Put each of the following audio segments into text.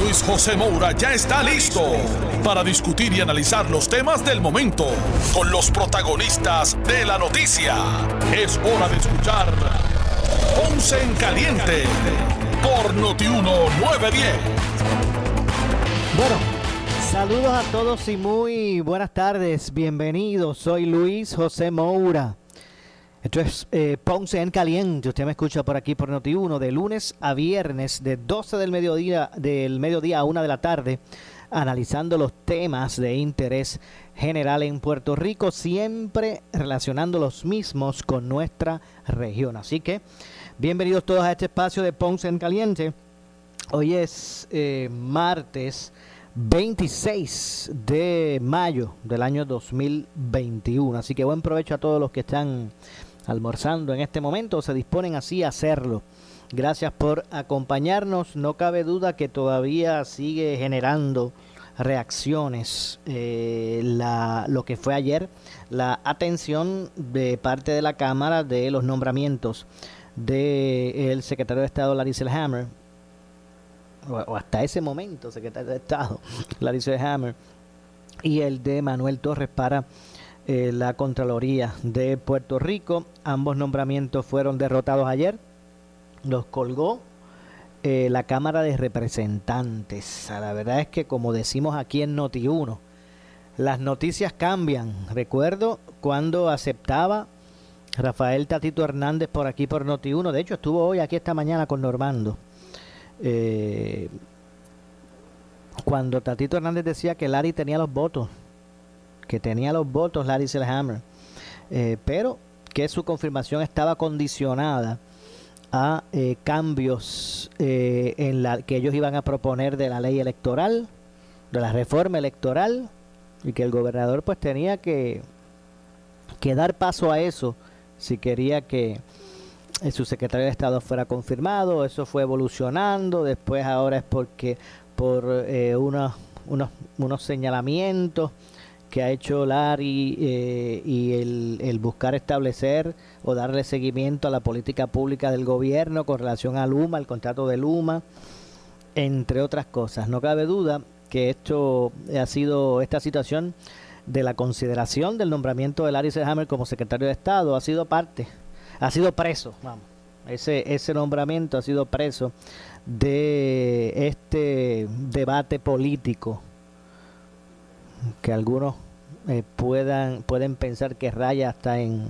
Luis José Moura ya está listo para discutir y analizar los temas del momento con los protagonistas de la noticia. Es hora de escuchar Ponce en Caliente por Notiuno 910. Bueno, saludos a todos y muy buenas tardes. Bienvenidos. Soy Luis José Moura. Esto es eh, Ponce en Caliente. Usted me escucha por aquí por Noti1 de lunes a viernes de 12 del mediodía, del mediodía a 1 de la tarde, analizando los temas de interés general en Puerto Rico, siempre relacionando los mismos con nuestra región. Así que bienvenidos todos a este espacio de Ponce en Caliente. Hoy es eh, martes 26 de mayo del año 2021. Así que buen provecho a todos los que están almorzando en este momento o se disponen así a hacerlo. Gracias por acompañarnos. No cabe duda que todavía sigue generando reacciones eh, la, lo que fue ayer, la atención de parte de la Cámara de los nombramientos del secretario de Estado Larry Selhammer o, hasta ese momento, secretario de Estado, Larry Hammer, y el de Manuel Torres para eh, la Contraloría de Puerto Rico. Ambos nombramientos fueron derrotados ayer. Los colgó eh, la Cámara de Representantes. La verdad es que, como decimos aquí en Noti1, las noticias cambian. Recuerdo cuando aceptaba Rafael Tatito Hernández por aquí por Noti1. De hecho, estuvo hoy aquí esta mañana con Normando eh, cuando Tatito Hernández decía que Larry tenía los votos, que tenía los votos Larry Selhammer, eh, pero que su confirmación estaba condicionada a eh, cambios eh, en la que ellos iban a proponer de la ley electoral, de la reforma electoral, y que el gobernador pues tenía que, que dar paso a eso si quería que eh, su secretario de Estado fuera confirmado, eso fue evolucionando, después ahora es porque por eh, unos, unos, señalamientos que ha hecho Larry eh, y el, buscar establecer o darle seguimiento a la política pública del gobierno con relación a Luma, el contrato de Luma, entre otras cosas. No cabe duda que esto ha sido esta situación de la consideración del nombramiento de Larry Selhammer como secretario de Estado ha sido parte ha sido preso, vamos. Ese, ese nombramiento ha sido preso de este debate político que algunos eh, puedan pueden pensar que raya hasta en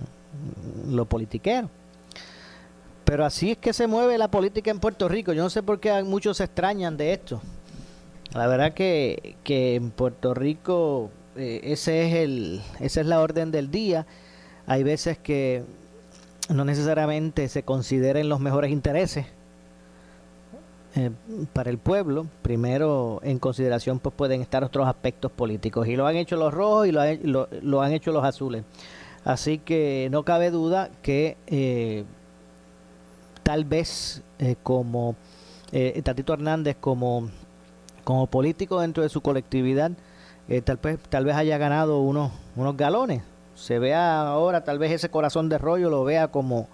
lo politiquero. Pero así es que se mueve la política en Puerto Rico. Yo no sé por qué muchos se extrañan de esto. La verdad que, que en Puerto Rico eh, ese es el, esa es la orden del día. Hay veces que no necesariamente se consideren los mejores intereses eh, para el pueblo. Primero, en consideración, pues pueden estar otros aspectos políticos. Y lo han hecho los rojos y lo, lo, han hecho los azules. Así que no cabe duda que eh, tal vez eh, como Tatito Hernández, como, como político dentro de su colectividad, tal, vez, tal vez haya ganado unos, unos galones se vea ahora tal vez ese corazón de rollo lo vea como,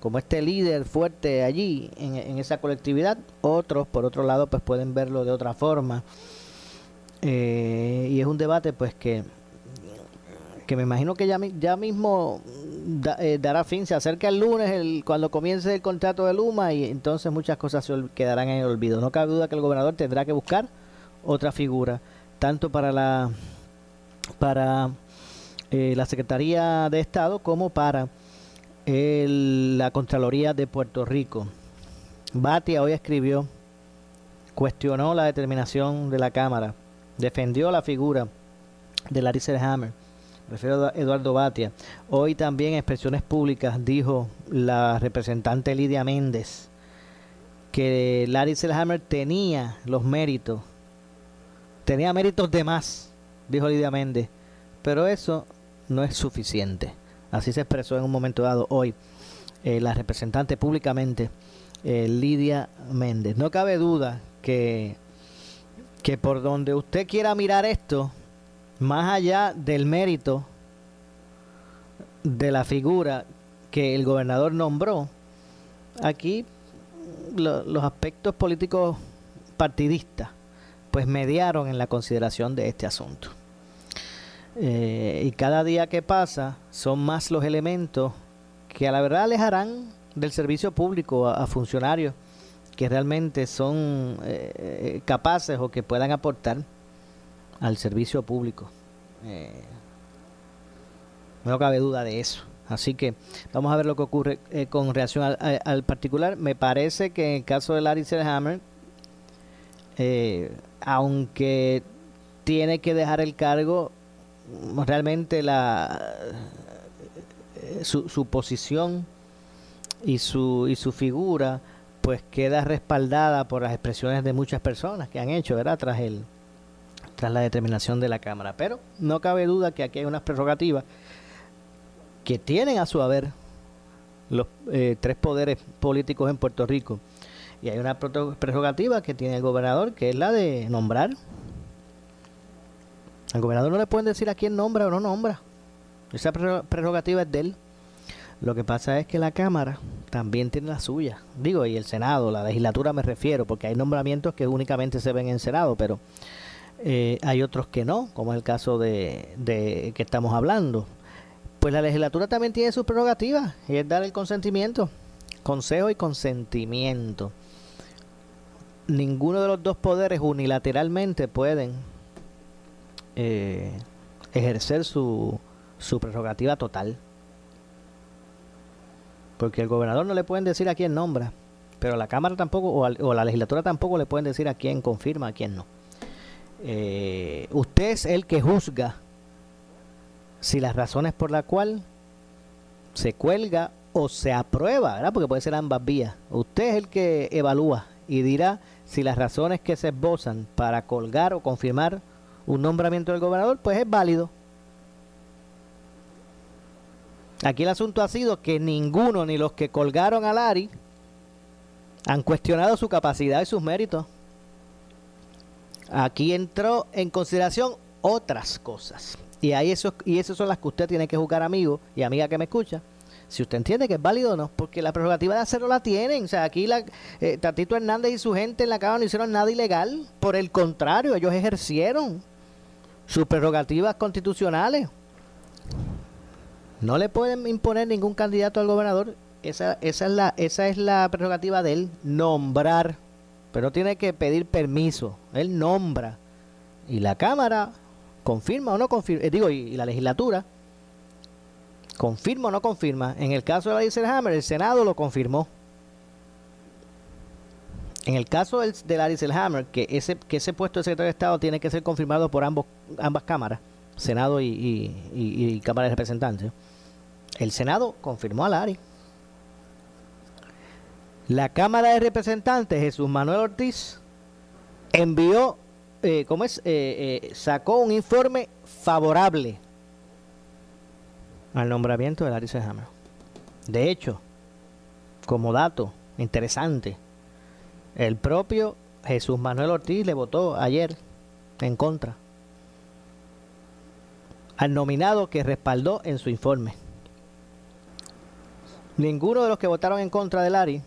como este líder fuerte allí en, esa colectividad. Otros, por otro lado, pues pueden verlo de otra forma. Eh, y es un debate pues que, que me imagino que ya, ya mismo eh, dará fin. Se acerca el lunes el, cuando comience el contrato de Luma y entonces muchas cosas se quedarán en el olvido. No cabe duda que el gobernador tendrá que buscar otra figura, tanto para la para eh, la Secretaría de Estado como para la Contraloría de Puerto Rico. Batia hoy escribió, cuestionó la determinación de la Cámara, defendió la figura de Larry Hammer, refiero a Eduardo Batia. Hoy también en expresiones públicas dijo la representante Lidia Méndez que Larry Selhammer tenía los méritos tenía méritos de más, dijo Lidia Méndez, pero eso no es suficiente. Así se expresó en un momento dado hoy eh, la representante públicamente, eh, Lidia Méndez. No cabe duda que, que por donde usted quiera mirar esto, más allá del mérito de la figura que el gobernador nombró, aquí los aspectos políticos partidistas pues mediaron en la consideración de este asunto. Eh, y cada día que pasa son más los elementos que a la verdad alejarán del servicio público a, funcionarios que realmente son eh, capaces o que puedan aportar al servicio público. Eh, no cabe duda de eso. Así que vamos a ver lo que ocurre eh, con relación al, particular. Me parece que en el caso de Larry Selhammer, eh, aunque tiene que dejar el cargo, realmente la eh, su, su posición y su, y su figura pues queda respaldada por las expresiones de muchas personas que han hecho, ¿verdad? Tras el tras la determinación de la Cámara. Pero no cabe duda que aquí hay unas prerrogativas que tienen a su haber los eh, tres poderes políticos en Puerto Rico. Y hay una prerrogativa que tiene el gobernador, que es la de nombrar. Al gobernador no le pueden decir a quién nombra o no nombra. Esa prerrogativa es de él. Lo que pasa es que la Cámara también tiene la suya. Digo, y el Senado, la legislatura me refiero, porque hay nombramientos que únicamente se ven en Senado, pero eh, hay otros que no, como es el caso de, de que estamos hablando. Pues la legislatura también tiene sus prerrogativas y es dar el consentimiento, consejo y consentimiento. Ninguno de los dos poderes unilateralmente pueden eh, ejercer su, su prerrogativa total. Porque el gobernador no le pueden decir a quién nombra, pero la Cámara tampoco, o, la legislatura tampoco le pueden decir a quién confirma, a quién no. Eh, usted es el que juzga si las razones por la cual se cuelga o se aprueba, ¿verdad? Porque puede ser ambas vías. Usted es el que evalúa y dirá si las razones que se esbozan para colgar o confirmar un nombramiento del gobernador, pues es válido. Aquí el asunto ha sido que ninguno, ni los que colgaron a Lari, han cuestionado su capacidad y sus méritos. Aquí entró en consideración otras cosas. Y ahí eso, y esas son las que usted tiene que juzgar, amigo y amiga que me escucha. Si usted entiende que es válido o no, porque la prerrogativa de hacerlo la tienen. O sea, aquí la, eh, Tatito Hernández y su gente en la Cámara no hicieron nada ilegal. Por el contrario, ellos ejercieron sus prerrogativas constitucionales. No le pueden imponer ningún candidato al gobernador. Esa, esa, es, la, esa es la prerrogativa de él, nombrar. Pero tiene que pedir permiso. Él nombra. Y la Cámara confirma o no confirma, eh, digo, y, la legislatura confirma o no confirma. En el caso de la Hammer, el Senado lo confirmó. En el caso del, de la Hammer, que ese, que ese puesto de secretario de Estado tiene que ser confirmado por ambos, ambas cámaras, Senado y, Cámara de Representantes, el Senado confirmó a Larry. La Cámara de Representantes, Jesús Manuel Ortiz, envió eh, ¿cómo es? Eh, eh, sacó un informe favorable al nombramiento de Larry Hammer. De hecho, como dato interesante, el propio Jesús Manuel Ortiz le votó ayer en contra al nominado que respaldó en su informe. Ninguno de los que votaron en contra de Larry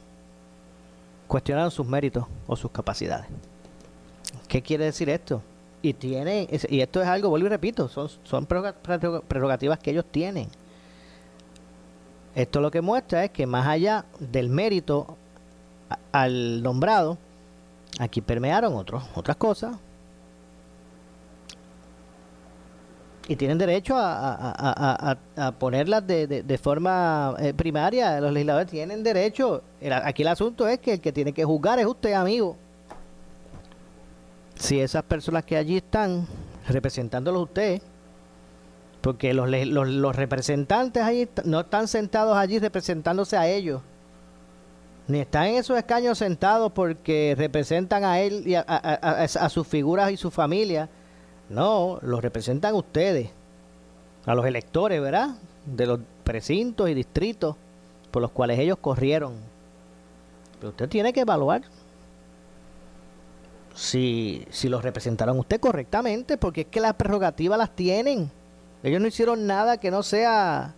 cuestionaron sus méritos o sus capacidades. ¿Qué quiere decir esto? Y tiene y esto es algo, vuelvo y repito, son, son prerrogativas que ellos tienen. Esto lo que muestra es que más allá del mérito al nombrado, aquí permearon otros, otras cosas. Y tienen derecho a, ponerlas de, forma eh, primaria. Los legisladores tienen derecho. aquí el asunto es que el que tiene que juzgar es usted, amigo si esas personas que allí están representándolos ustedes, porque los, los, representantes allí no están sentados allí representándose a ellos, ni están en esos escaños sentados porque representan a él y a, sus figuras y su familia. No, los representan ustedes, a los electores, ¿verdad? De los precintos y distritos por los cuales ellos corrieron. Pero usted tiene que evaluar si, si los representaron usted correctamente, porque es que las prerrogativas las tienen. Ellos no hicieron nada que no sea,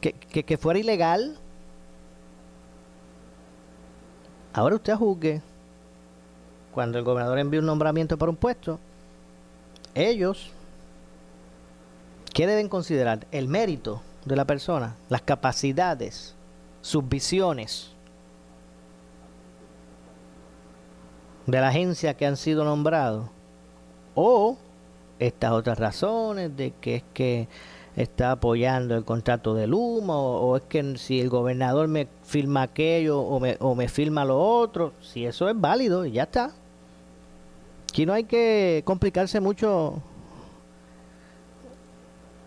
que, que fuera ilegal. Ahora usted juzgue. Cuando el gobernador envía un nombramiento para un puesto, ellos, ¿qué deben considerar? El mérito de la persona, las capacidades, sus visiones de la agencia que han sido nombrados. O estas otras razones de que es que está apoyando el contrato del humo o, es que si el gobernador me firma aquello o me, o me firma lo otro, si eso es válido y ya está. Aquí no hay que complicarse mucho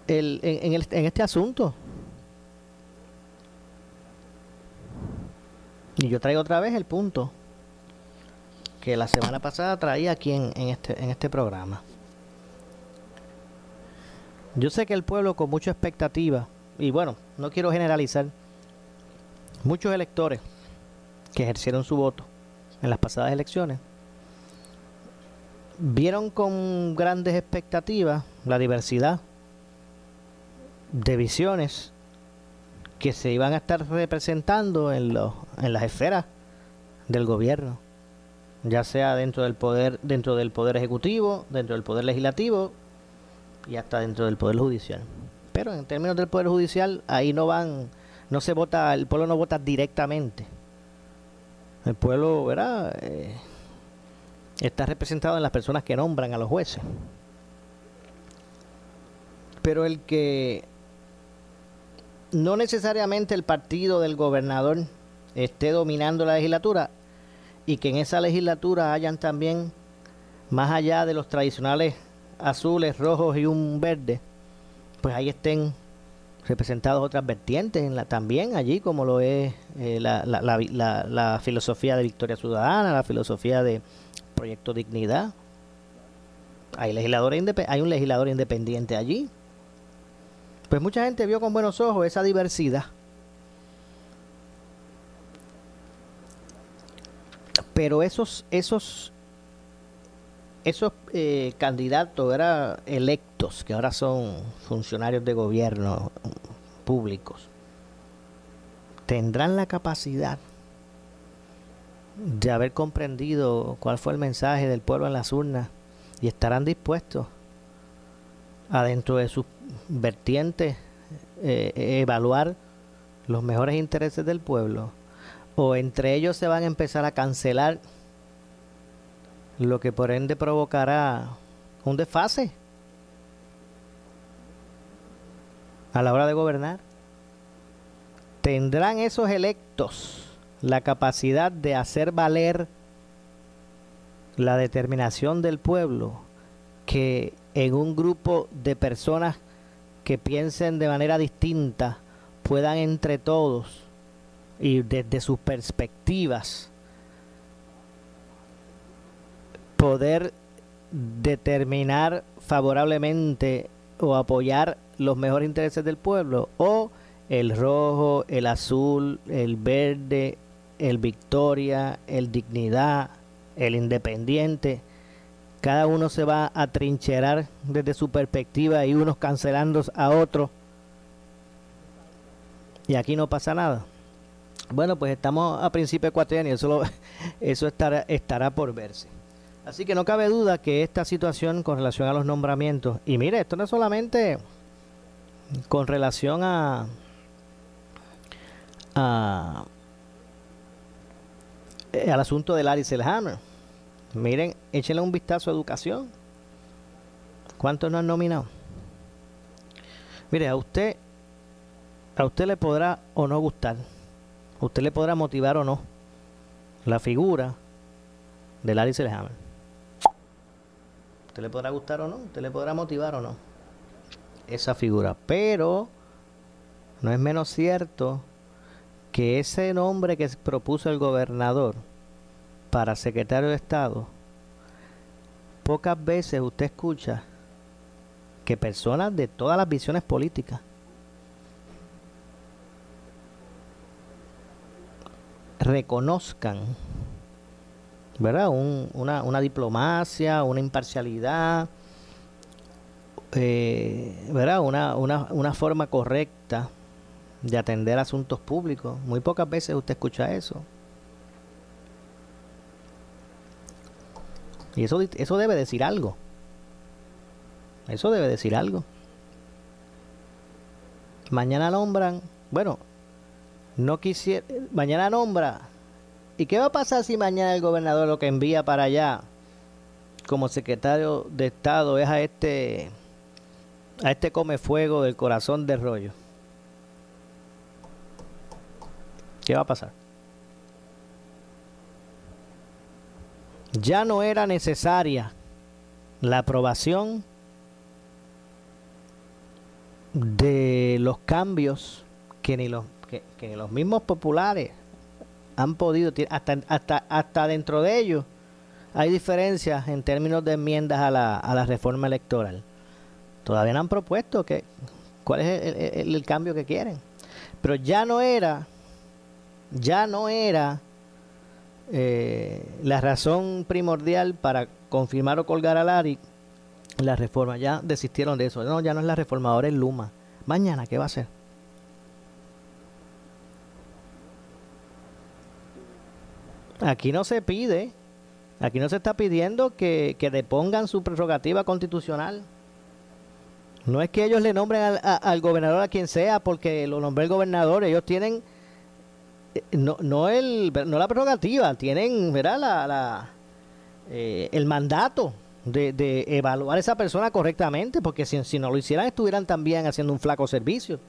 el, en, el, en este asunto. Y yo traigo otra vez el punto que la semana pasada traía aquí en, en, este, en este programa. Yo sé que el pueblo con mucha expectativa, y bueno, no quiero generalizar, muchos electores que ejercieron su voto en las pasadas elecciones, vieron con grandes expectativas la diversidad de visiones que se iban a estar representando en, los, en las esferas del gobierno, ya sea dentro del poder, dentro del poder ejecutivo, dentro del poder legislativo y hasta dentro del Poder Judicial. Pero en términos del Poder Judicial, ahí no van, no se vota, el pueblo no vota directamente. El pueblo, ¿verdad? Eh, está representado en las personas que nombran a los jueces. Pero el que no necesariamente el partido del gobernador esté dominando la legislatura y que en esa legislatura hayan también, más allá de los tradicionales azules, rojos y un verde, pues ahí estén representados otras vertientes en la, también allí, como lo es eh, la, la, la, la, filosofía de Victoria Ciudadana, la filosofía de Proyecto Dignidad. Hay, hay un legislador independiente allí. Pues mucha gente vio con buenos ojos esa diversidad. Pero esos, esos esos eh, candidatos era electos, que ahora son funcionarios de gobierno públicos, tendrán la capacidad de haber comprendido cuál fue el mensaje del pueblo en las urnas y estarán dispuestos a dentro de sus vertientes eh, evaluar los mejores intereses del pueblo o entre ellos se van a empezar a cancelar lo que por ende provocará un desfase a la hora de gobernar. ¿Tendrán esos electos la capacidad de hacer valer la determinación del pueblo que en un grupo de personas que piensen de manera distinta puedan entre todos y desde sus perspectivas poder determinar favorablemente o apoyar los mejores intereses del pueblo o el rojo, el azul, el verde, el victoria, el dignidad, el independiente. Cada uno se va a trincherar desde su perspectiva y unos cancelando a otros. Y aquí no pasa nada. Bueno, pues estamos a principio de cuatrienio, eso, eso estará, estará por verse. Así que no cabe duda que esta situación con relación a los nombramientos, y mire, esto no es solamente con relación a, a eh, al asunto de Larry Selhammer. Miren, échenle un vistazo a educación. ¿Cuántos no han nominado? Mire, a usted, a usted le podrá o no gustar, a usted le podrá motivar o no la figura de Larry Selhammer le podrá gustar o no, usted le podrá motivar o no esa figura. Pero no es menos cierto que ese nombre que propuso el gobernador para secretario de Estado, pocas veces usted escucha que personas de todas las visiones políticas reconozcan ¿verdad? una, una, diplomacia, una imparcialidad, eh, ¿verdad? Una, una, una forma correcta de atender asuntos públicos. Muy pocas veces usted escucha eso. Y eso, eso debe decir algo. Eso debe decir algo. Mañana nombran, bueno, no quisiera, mañana nombra. ¿Y qué va a pasar si mañana el gobernador lo que envía para allá como secretario de Estado es a este a este come fuego del corazón de rollo? ¿Qué va a pasar? Ya no era necesaria la aprobación de los cambios que ni los que, los mismos populares han podido hasta hasta hasta dentro de ellos hay diferencias en términos de enmiendas a la, a la reforma electoral todavía no han propuesto que cuál es el cambio que quieren pero ya no era ya no era eh, la razón primordial para confirmar o colgar a Lari la reforma. Ya desistieron de eso. No, ya no es la reforma, ahora es Luma. Mañana, ¿qué va a hacer? Aquí no se pide, aquí no se está pidiendo que, que depongan su prerrogativa constitucional. No es que ellos le nombren al, al gobernador a quien sea porque lo nombró el gobernador. Ellos tienen eh, no, no, el, no la prerrogativa, tienen ¿verdad? La, la eh, el mandato de, de, evaluar a esa persona correctamente, porque si, si, no lo hicieran estuvieran también haciendo un flaco servicio.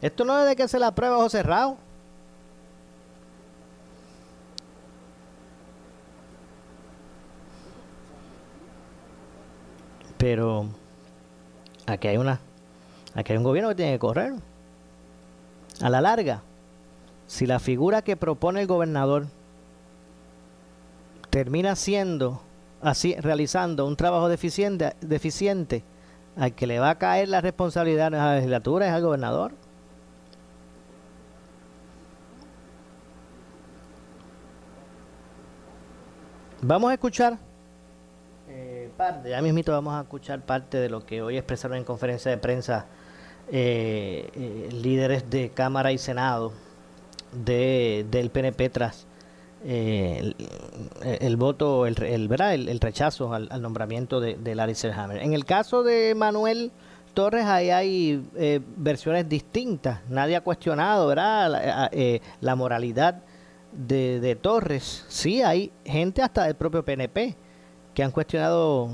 Esto no es de que se la prueba o cerrado. Pero aquí hay una aquí hay un gobierno que tiene que correr. A la larga, si la figura que propone el gobernador termina siendo así realizando un trabajo deficiente, deficiente al que le va a caer la responsabilidad a la legislatura es al gobernador. Vamos a escuchar ya mismito vamos a escuchar parte de lo que hoy expresaron en conferencia de prensa eh, eh, líderes de Cámara y Senado de, del PNP tras eh, el, voto, el, el, el, rechazo al, nombramiento de, de Larry Selhammer. En el caso de Manuel Torres, ahí hay eh, versiones distintas. Nadie ha cuestionado ¿verdad? La, eh, moralidad de, Torres. Sí, hay gente hasta del propio PNP que han cuestionado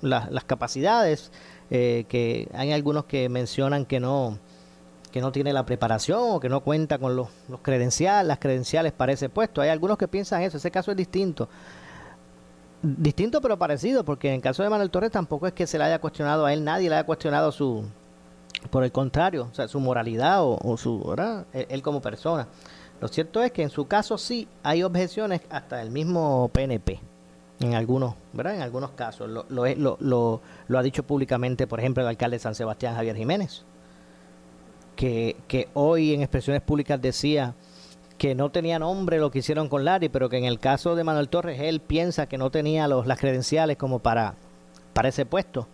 las capacidades, que hay algunos que mencionan que no que no tiene la preparación o que no cuenta con los, credenciales, las credenciales para ese puesto. Hay algunos que piensan eso, ese caso es distinto. Distinto pero parecido, porque en el caso de Manuel Torres tampoco es que se le haya cuestionado a él, nadie le haya cuestionado su, por el contrario, o sea, su moralidad o, su, ¿verdad? Él, como persona. Lo cierto es que en su caso sí hay objeciones hasta el mismo PNP en algunos, ¿verdad? En algunos casos. Lo, lo, lo, lo, ha dicho públicamente, por ejemplo, el alcalde de San Sebastián, Javier Jiménez que, hoy en expresiones públicas decía que no tenía nombre lo que hicieron con Larry, pero que en el caso de Manuel Torres él piensa que no tenía los, las credenciales como para, para ese puesto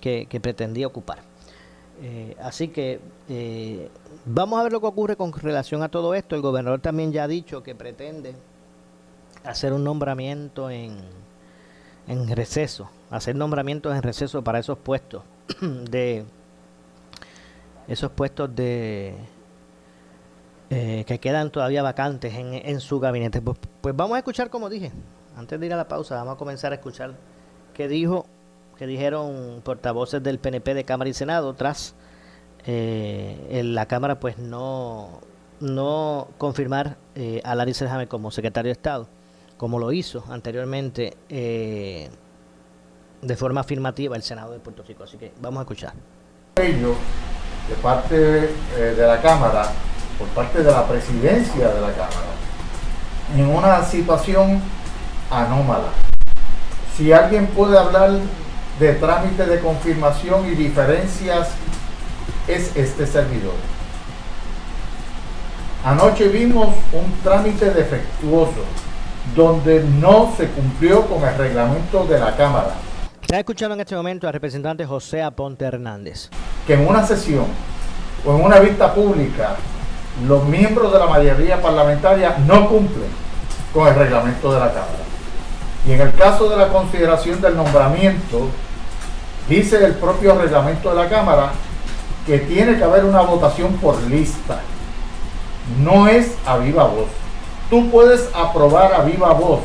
que, pretendía ocupar. Eh, así que eh, vamos a ver lo que ocurre con relación a todo esto. El gobernador también ya ha dicho que pretende hacer un nombramiento en, en receso, hacer nombramientos en receso para esos puestos de esos puestos de eh, que quedan todavía vacantes en, en su gabinete. Pues, pues, vamos a escuchar, como dije, antes de ir a la pausa, vamos a comenzar a escuchar qué dijo, que dijeron portavoces del PNP de Cámara y Senado tras eh, en la Cámara, pues no no confirmar eh, a Larry Selhammer como secretario de Estado, como lo hizo anteriormente eh, de forma afirmativa el Senado de Puerto Rico. Así que vamos a escuchar de parte eh, de la Cámara por parte de la presidencia de la Cámara en una situación anómala. Si alguien puede hablar de trámite de confirmación y diferencias, es este servidor. Anoche vimos un trámite defectuoso donde no se cumplió con el reglamento de la Cámara. Está escuchando en este momento al representante José Aponte Hernández. Que en una sesión o en una vista pública los miembros de la mayoría parlamentaria no cumplen con el reglamento de la Cámara. Y en el caso de la consideración del nombramiento, dice el propio reglamento de la Cámara que tiene que haber una votación por lista. No es a viva voz. Tú puedes aprobar a viva voz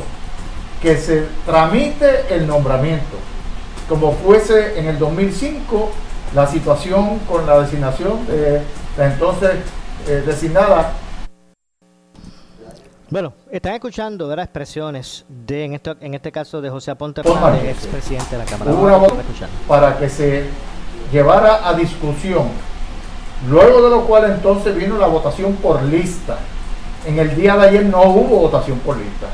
que se tramite el nombramiento, como fuese en el 2005 la situación con la designación de la entonces eh, designada. Bueno, están escuchando ¿verdad? expresiones de, en, esto, en este caso de José Aponte Hernández, expresidente de la Cámara. para que se llevara a discusión, luego de lo cual entonces vino la votación por lista. En el día de ayer no hubo votación por lista.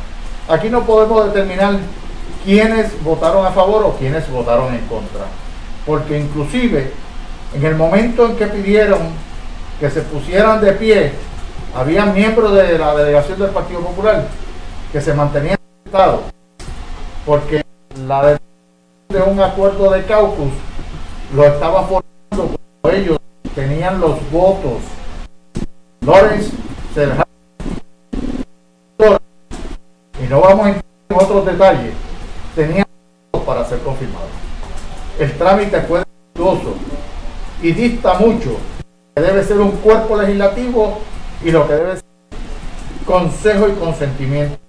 Aquí no podemos determinar quiénes votaron a favor o quiénes votaron en contra. Porque inclusive en el momento en que pidieron que se pusieran de pie, había miembros de la delegación del Partido Popular que se mantenían Estado porque la de un acuerdo de caucus lo estaba formando cuando ellos tenían los votos. Lawrence y no vamos a entrar en otros detalles, votos para ser confirmados. El trámite fue defectuoso y dista mucho que debe ser un cuerpo legislativo y lo que debe ser consejo y consentimiento.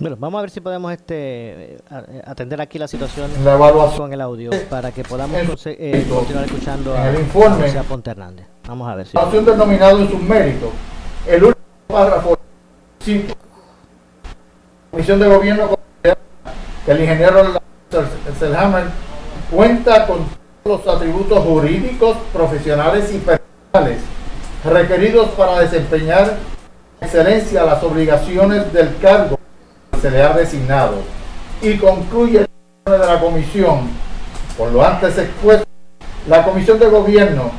Bueno, vamos a ver si podemos este atender aquí la situación la evaluación con el audio para que podamos eh, continuar escuchando a, el informe, a Ponte Hernández. Vamos a ver si. La evaluación del nominado en sus méritos. El último párrafo 5. Comisión de Gobierno que el ingeniero Selhammer cuenta con todos los atributos jurídicos, profesionales y personales requeridos para desempeñar excelencia las obligaciones del cargo se le ha designado y concluye el de la comisión. Por lo antes expuesto la comisión de gobierno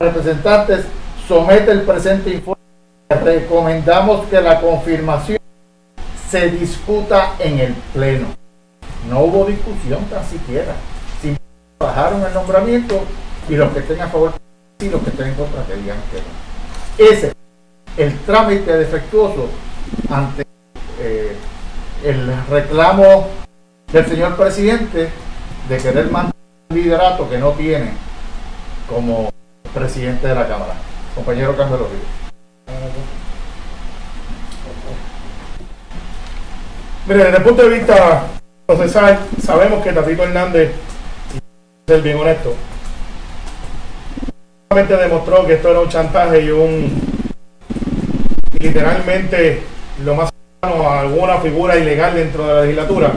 representantes somete el presente informe. Recomendamos que la confirmación se discuta en el pleno. No hubo discusión tan siquiera. Bajaron el nombramiento y los que estén a favor y los que estén en contra que que no. Ese el trámite defectuoso ante eh, el reclamo del señor presidente de querer un liderato que no tiene como presidente de la Cámara. Compañero Carmelo Ríos. Mire, desde el punto de vista procesal, sabemos que Tatito Hernández ser bien honesto, demostró que esto era un chantaje y un literalmente lo más a alguna figura ilegal dentro de la legislatura,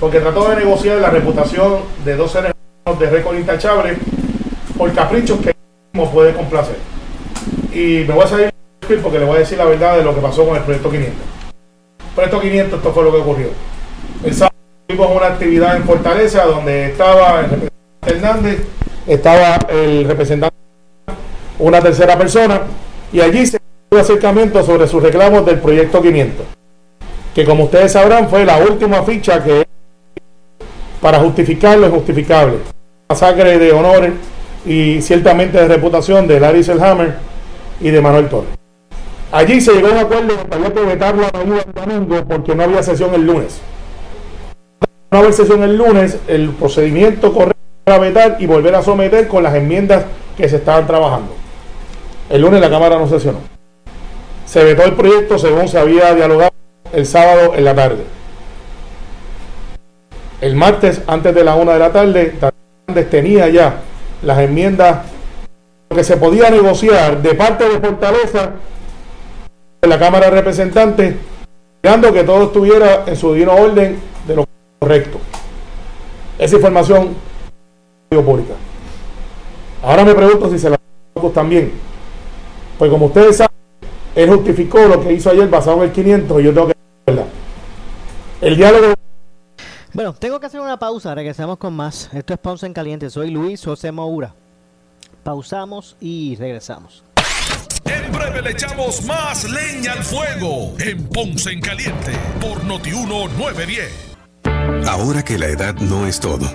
porque trató de negociar la reputación de dos seres de récord intachable por caprichos que mismo puede complacer. Y me voy a salir porque le voy a decir la verdad de lo que pasó con el proyecto 500. El proyecto 500 esto fue lo que ocurrió. El sábado tuvimos una actividad en Fortaleza donde estaba el Hernández, estaba el representante, una tercera persona, y allí se un acercamiento sobre sus reclamos del proyecto 500, que como ustedes sabrán fue la última ficha que para justificar lo injustificable. Masacre de honores y ciertamente de reputación de Larry Selhammer y de Manuel Torres. Allí se llegó a un acuerdo que vetar la ayuda el domingo porque no había sesión el lunes. No había sesión el lunes, el procedimiento correcto a vetar y volver a someter con las enmiendas que se estaban trabajando. El lunes la Cámara no sesionó. Se vetó el proyecto según se había dialogado el sábado en la tarde. El martes, antes de la una de la tarde, tenía ya las enmiendas que se podía negociar de parte de Fortaleza de la Cámara de Representantes, esperando que todo estuviera en su divino orden de lo correcto. esa información pública. Ahora me pregunto si se la también. Pues como ustedes saben, él justificó lo que hizo ayer basado en el 500 y yo tengo que. El diálogo Bueno, tengo que hacer una pausa, regresamos con más. Esto es Pausa en Caliente, soy Luis José Moura. Pausamos y regresamos. En breve le echamos más leña al fuego en Ponce en Caliente por Notiuno 910. Ahora que la edad no es todo.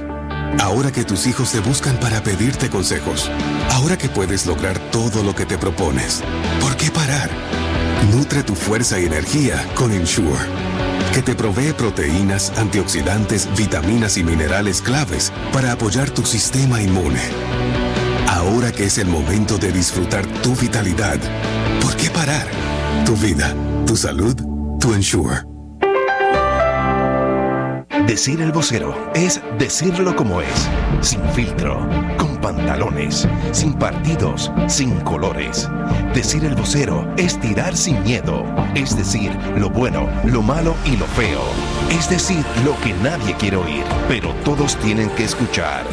Ahora que tus hijos te buscan para pedirte consejos. Ahora que puedes lograr todo lo que te propones. ¿Por qué parar? Nutre tu fuerza y energía con Ensure, que te provee proteínas, antioxidantes, vitaminas y minerales claves para apoyar tu sistema inmune. Ahora que es el momento de disfrutar tu vitalidad, ¿por qué parar? Tu vida, tu salud, tu Ensure. Decir el vocero es decirlo como es, sin filtro, con pantalones, sin partidos, sin colores. Decir el vocero es tirar sin miedo, es decir lo bueno, lo malo y lo feo. Es decir lo que nadie quiere oír, pero todos tienen que escuchar.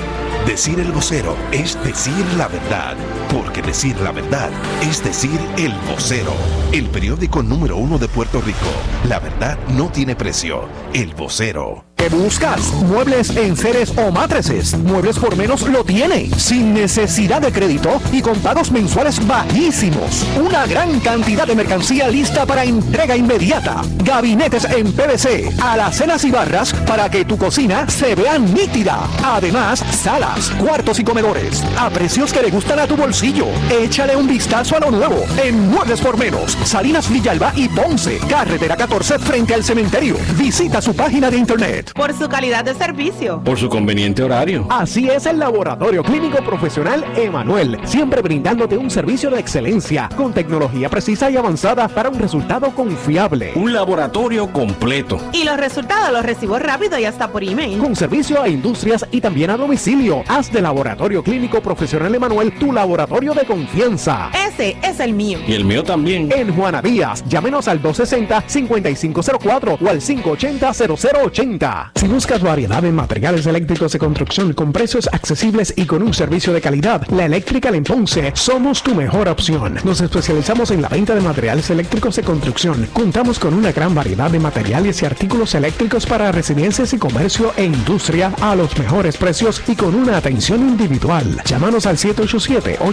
Decir el vocero es decir la verdad, porque decir la verdad es decir el vocero, el periódico número uno de Puerto Rico. La verdad no tiene precio. El vocero. ¿Qué buscas? Muebles en seres o matrices. Muebles por menos lo tiene. Sin necesidad de crédito y con pagos mensuales bajísimos. Una gran cantidad de mercancía lista para entrega inmediata. Gabinetes en PVC, alacenas y barras para que tu cocina se vea nítida. Además, salas, cuartos y comedores. A precios que le gustan a tu bolsillo. Échale un vistazo a lo nuevo en Muebles por menos. Salinas Villalba y Ponce. Carretera 14 frente al cementerio. Visita su página de internet. Por su calidad de servicio. Por su conveniente horario. Así es el Laboratorio Clínico Profesional Emanuel, siempre brindándote un servicio de excelencia con tecnología precisa y avanzada para un resultado confiable. Un laboratorio completo. Y los resultados los recibo rápido y hasta por email. Con servicio a industrias y también a domicilio. Haz de Laboratorio Clínico Profesional Emanuel tu laboratorio de confianza. Ese es el mío. Y el mío también. En Juana Díaz, llámenos al 260-5504 o al 580-0080. Si buscas variedad en materiales eléctricos de construcción con precios accesibles y con un servicio de calidad, la Eléctrica en Ponce somos tu mejor opción. Nos especializamos en la venta de materiales eléctricos de construcción. Contamos con una gran variedad de materiales y artículos eléctricos para residencias y comercio e industria a los mejores precios y con una atención individual. Llámanos al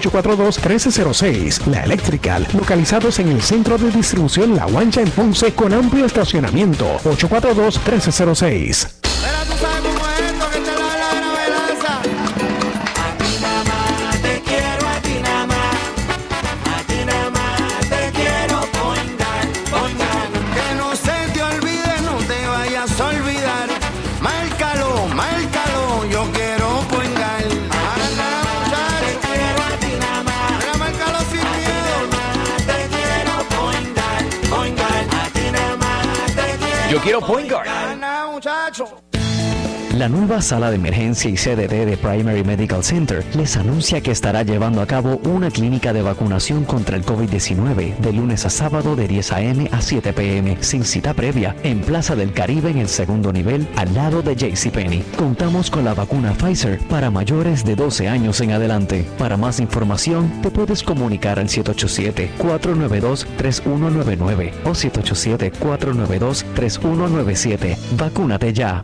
787-842-1306. La Electrical, localizados en el centro de distribución La Guancha en Ponce con amplio estacionamiento. 842-1306. Quiero point guard. La nueva sala de emergencia y CDT de Primary Medical Center les anuncia que estará llevando a cabo una clínica de vacunación contra el COVID-19 de lunes a sábado de 10 a.m. a 7 p.m. sin cita previa en Plaza del Caribe en el segundo nivel al lado de JCPenney. Contamos con la vacuna Pfizer para mayores de 12 años en adelante. Para más información te puedes comunicar al 787-492-3199 o 787-492-3197. Vacúnate ya.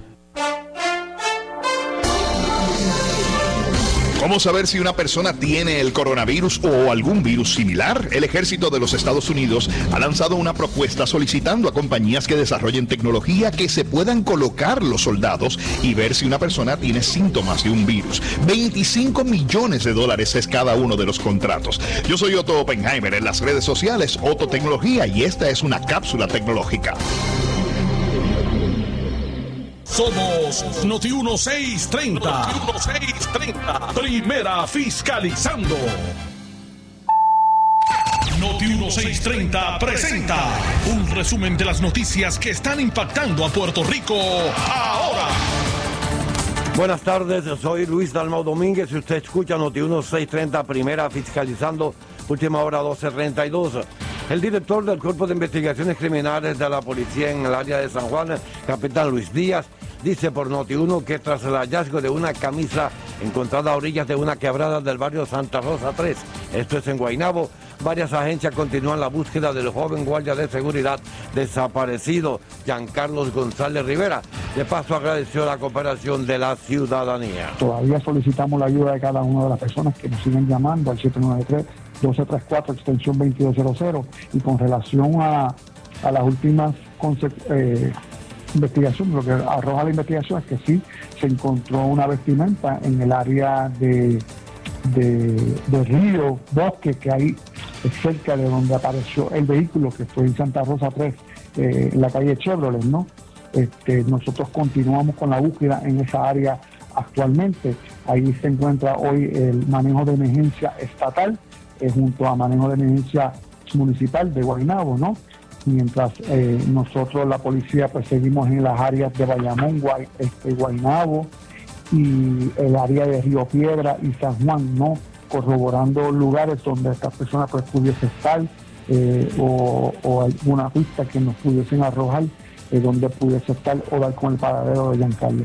¿Cómo saber si una persona tiene el coronavirus o algún virus similar? El ejército de los Estados Unidos ha lanzado una propuesta solicitando a compañías que desarrollen tecnología que se puedan colocar los soldados y ver si una persona tiene síntomas de un virus. 25 millones de dólares es cada uno de los contratos. Yo soy Otto Oppenheimer en las redes sociales, Otto Tecnología y esta es una cápsula tecnológica. Somos Noti 1630. Noti 1630. Primera fiscalizando. Noti 1630 presenta un resumen de las noticias que están impactando a Puerto Rico ahora. Buenas tardes, soy Luis Dalmau Domínguez y usted escucha Noti 1630, primera fiscalizando, última hora 1232. El director del Cuerpo de Investigaciones Criminales de la Policía en el área de San Juan, capitán Luis Díaz, dice por Noti1 que tras el hallazgo de una camisa encontrada a orillas de una quebrada del barrio Santa Rosa 3, esto es en Guaynabo, varias agencias continúan la búsqueda del joven guardia de seguridad desaparecido, Giancarlos González Rivera. De paso agradeció la cooperación de la ciudadanía. Todavía solicitamos la ayuda de cada una de las personas que nos siguen llamando al 793-1234, extensión 2200. Y con relación a, a las últimas conse- eh, investigaciones, lo que arroja la investigación es que sí se encontró una vestimenta en el área de, de, de río, bosque, que hay cerca de donde apareció el vehículo, que fue en Santa Rosa 3, eh, en la calle Chevrolet, ¿no? Este, nosotros continuamos con la búsqueda en esa área actualmente. Ahí se encuentra hoy el manejo de emergencia estatal eh, junto a manejo de emergencia municipal de Guaynabo, ¿no? Mientras eh, nosotros, la policía, pues seguimos en las áreas de Bayamón, Guay, este, Guaynabo y el área de Río Piedra y San Juan, ¿no? Corroborando lugares donde estas personas pues pudiese estar eh, o, o alguna pista que nos pudiesen arrojar eh, donde pudiese estar o dar con el paradero de Giancarlo.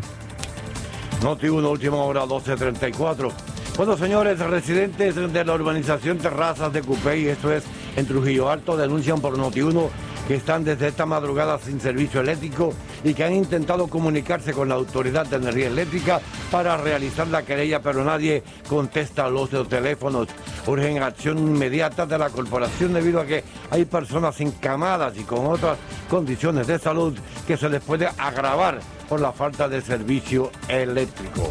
Noti 1, última hora, 12.34. Bueno, señores, residentes de la urbanización Terrazas de Cupey, esto es en Trujillo Alto, denuncian por Noti 1 que están desde esta madrugada sin servicio eléctrico y que han intentado comunicarse con la Autoridad de Energía Eléctrica para realizar la querella, pero nadie contesta los teléfonos. Urgen acción inmediata de la corporación debido a que hay personas encamadas y con otras condiciones de salud que se les puede agravar por la falta de servicio eléctrico.